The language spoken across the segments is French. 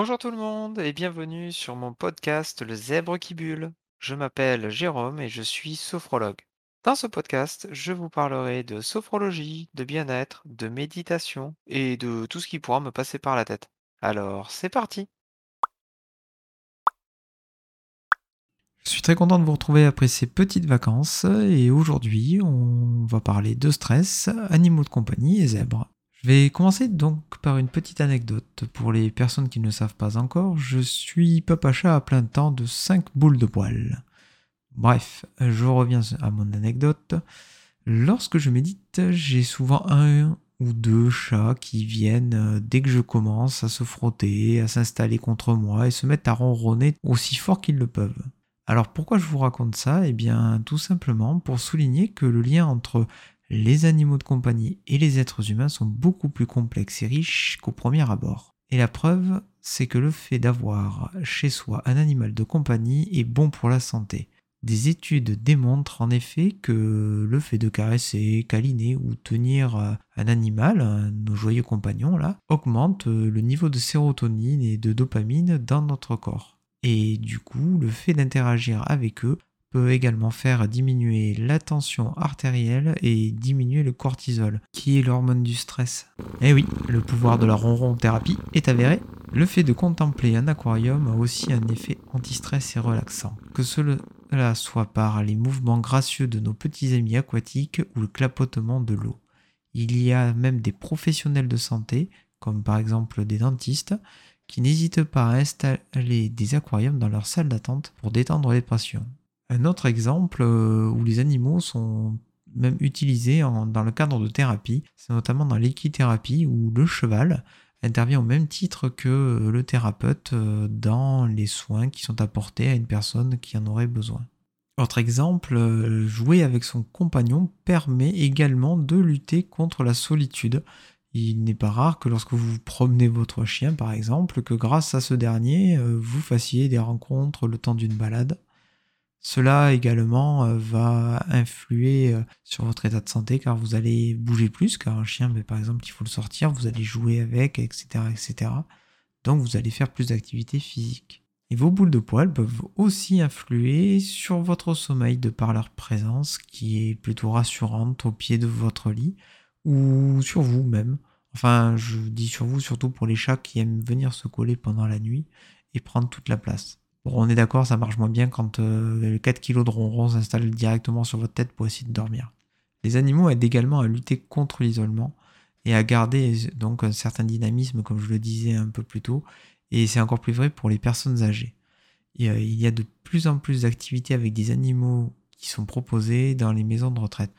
Bonjour tout le monde et bienvenue sur mon podcast Le Zèbre qui bulle. Je m'appelle Jérôme et je suis sophrologue. Dans ce podcast, je vous parlerai de sophrologie, de bien-être, de méditation et de tout ce qui pourra me passer par la tête. Alors, c'est parti Je suis très content de vous retrouver après ces petites vacances et aujourd'hui, on va parler de stress, animaux de compagnie et zèbres. Je vais commencer donc par une petite anecdote. Pour les personnes qui ne savent pas encore, je suis papa chat à plein temps de 5 boules de poils. Bref, je reviens à mon anecdote. Lorsque je médite, j'ai souvent un ou deux chats qui viennent euh, dès que je commence à se frotter, à s'installer contre moi et se mettent à ronronner aussi fort qu'ils le peuvent. Alors pourquoi je vous raconte ça? Eh bien tout simplement pour souligner que le lien entre les animaux de compagnie et les êtres humains sont beaucoup plus complexes et riches qu'au premier abord. Et la preuve, c'est que le fait d'avoir chez soi un animal de compagnie est bon pour la santé. Des études démontrent en effet que le fait de caresser, câliner ou tenir un animal, nos joyeux compagnons là, augmente le niveau de sérotonine et de dopamine dans notre corps. Et du coup, le fait d'interagir avec eux peut également faire diminuer la tension artérielle et diminuer le cortisol, qui est l'hormone du stress. Eh oui, le pouvoir de la ronron thérapie est avéré. Le fait de contempler un aquarium a aussi un effet anti-stress et relaxant. Que cela soit par les mouvements gracieux de nos petits amis aquatiques ou le clapotement de l'eau. Il y a même des professionnels de santé, comme par exemple des dentistes, qui n'hésitent pas à installer des aquariums dans leur salle d'attente pour détendre les patients. Un autre exemple euh, où les animaux sont même utilisés dans le cadre de thérapie, c'est notamment dans l'équithérapie où le cheval intervient au même titre que euh, le thérapeute euh, dans les soins qui sont apportés à une personne qui en aurait besoin. Autre exemple, jouer avec son compagnon permet également de lutter contre la solitude. Il n'est pas rare que lorsque vous promenez votre chien, par exemple, que grâce à ce dernier, vous fassiez des rencontres le temps d'une balade. Cela également euh, va influer euh, sur votre état de santé car vous allez bouger plus, car un chien, mais par exemple, il faut le sortir, vous allez jouer avec, etc., etc. Donc vous allez faire plus d'activité physique. Et vos boules de poils peuvent aussi influer sur votre sommeil de par leur présence qui est plutôt rassurante au pied de votre lit ou sur vous-même. Enfin, je dis sur vous surtout pour les chats qui aiment venir se coller pendant la nuit et prendre toute la place. Bon, on est d'accord, ça marche moins bien quand euh, 4 kg de ronron s'installe directement sur votre tête pour essayer de dormir. Les animaux aident également à lutter contre l'isolement et à garder donc un certain dynamisme, comme je le disais un peu plus tôt, et c'est encore plus vrai pour les personnes âgées. Euh, il y a de plus en plus d'activités avec des animaux qui sont proposées dans les maisons de retraite,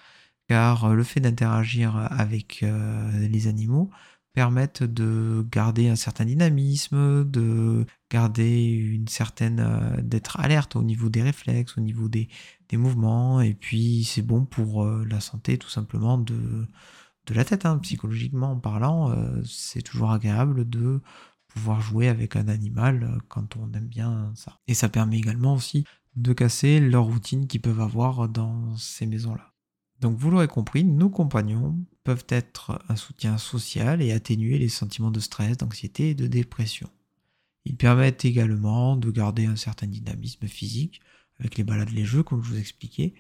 car euh, le fait d'interagir avec euh, les animaux permettent de garder un certain dynamisme, de garder une certaine euh, d'être alerte au niveau des réflexes, au niveau des, mouvements, et puis c'est bon pour euh, la santé tout simplement de, de la tête, hein. psychologiquement parlant, euh, c'est toujours agréable de pouvoir jouer avec un animal quand on aime bien ça. Et ça permet également aussi de casser leur routine qu'ils peuvent avoir dans ces maisons-là. Donc vous l'aurez compris, nos compagnons peuvent être un soutien social et atténuer les sentiments de stress, d'anxiété et de dépression. Ils permettent également de garder un certain dynamisme physique avec les balades, les jeux, comme je vous expliquais.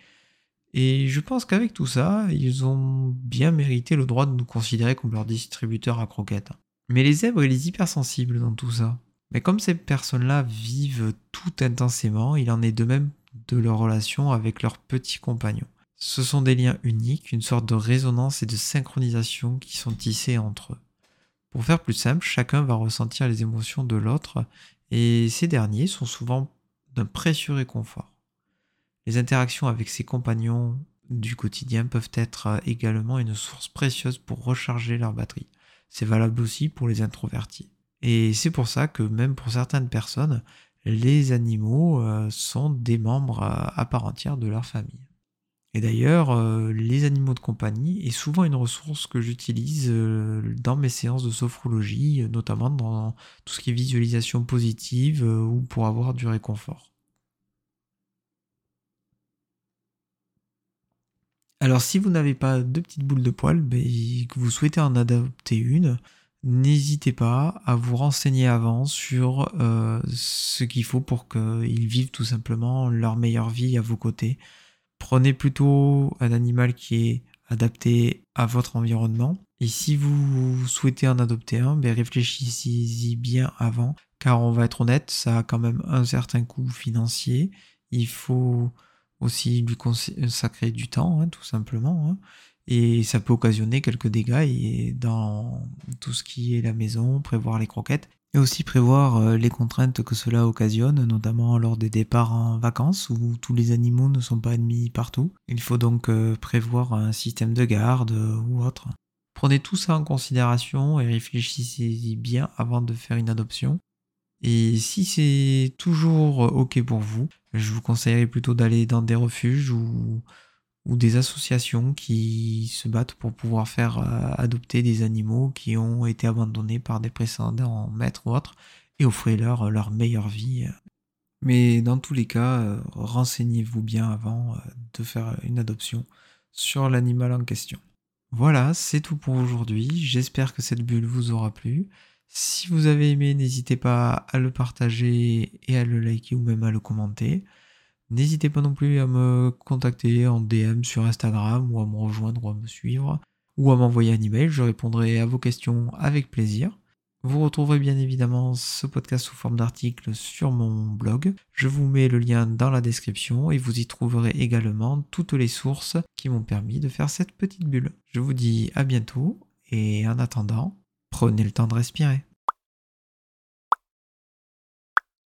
Et je pense qu'avec tout ça, ils ont bien mérité le droit de nous considérer comme leur distributeur à croquettes. Mais les zèbres et les hypersensibles dans tout ça. Mais comme ces personnes-là vivent tout intensément, il en est de même de leur relation avec leurs petits compagnons. Ce sont des liens uniques, une sorte de résonance et de synchronisation qui sont tissés entre eux. Pour faire plus simple, chacun va ressentir les émotions de l'autre et ces derniers sont souvent d'un précieux réconfort. Les interactions avec ses compagnons du quotidien peuvent être également une source précieuse pour recharger leur batterie. C'est valable aussi pour les introvertis. Et c'est pour ça que même pour certaines personnes, les animaux euh, sont des membres à part entière de leur famille. Et d'ailleurs, euh, les animaux de compagnie est souvent une ressource que j'utilise euh, dans mes séances de sophrologie, notamment dans tout ce qui est visualisation positive euh, ou pour avoir du réconfort. Alors si vous n'avez pas de petites boules de poils, ben, et que vous souhaitez en adopter une, n'hésitez pas à vous renseigner avant sur euh, ce qu'il faut pour qu'ils vivent tout simplement leur meilleure vie à vos côtés. Prenez plutôt un animal qui est adapté à votre environnement. Et si vous souhaitez en adopter un, ben réfléchissez-y bien avant, car on va être honnête, ça a quand même un certain coût financier. Il faut aussi lui consacrer du temps, hein, tout simplement. Hein. Et ça peut occasionner quelques dégâts et dans tout ce qui est la maison, prévoir les croquettes et aussi prévoir euh, les contraintes que cela occasionne, notamment lors des départs en vacances où tous les animaux ne sont pas admis partout. Il faut donc euh, prévoir un système de garde ou autre. Prenez tout ça en considération et réfléchissez-y bien avant de faire une adoption. Et si c'est toujours OK pour vous, je vous conseillerais plutôt d'aller dans des refuges ou, ou, des associations qui se battent pour pouvoir faire euh, adopter des animaux qui ont été abandonnés par des précédents maîtres ou autres et offrez-leur leur meilleure vie. Mais dans tous les cas, euh, renseignez-vous bien avant euh, de faire une adoption sur l'animal en question. Voilà, c'est tout pour aujourd'hui. J'espère que cette bulle vous aura plu. Si vous avez aimé, n'hésitez pas à le partager et à le liker ou même à le commenter. N'hésitez pas non plus à me contacter en DM sur Instagram ou à me rejoindre ou à me suivre ou à m'envoyer un email. Je répondrai à vos questions avec plaisir. Vous retrouverez bien évidemment ce podcast sous forme d'article sur mon blog. Je vous mets le lien dans la description et vous y trouverez également toutes les sources qui m'ont permis de faire cette petite bulle. Je vous dis à bientôt et en attendant, Prenez le temps de respirer.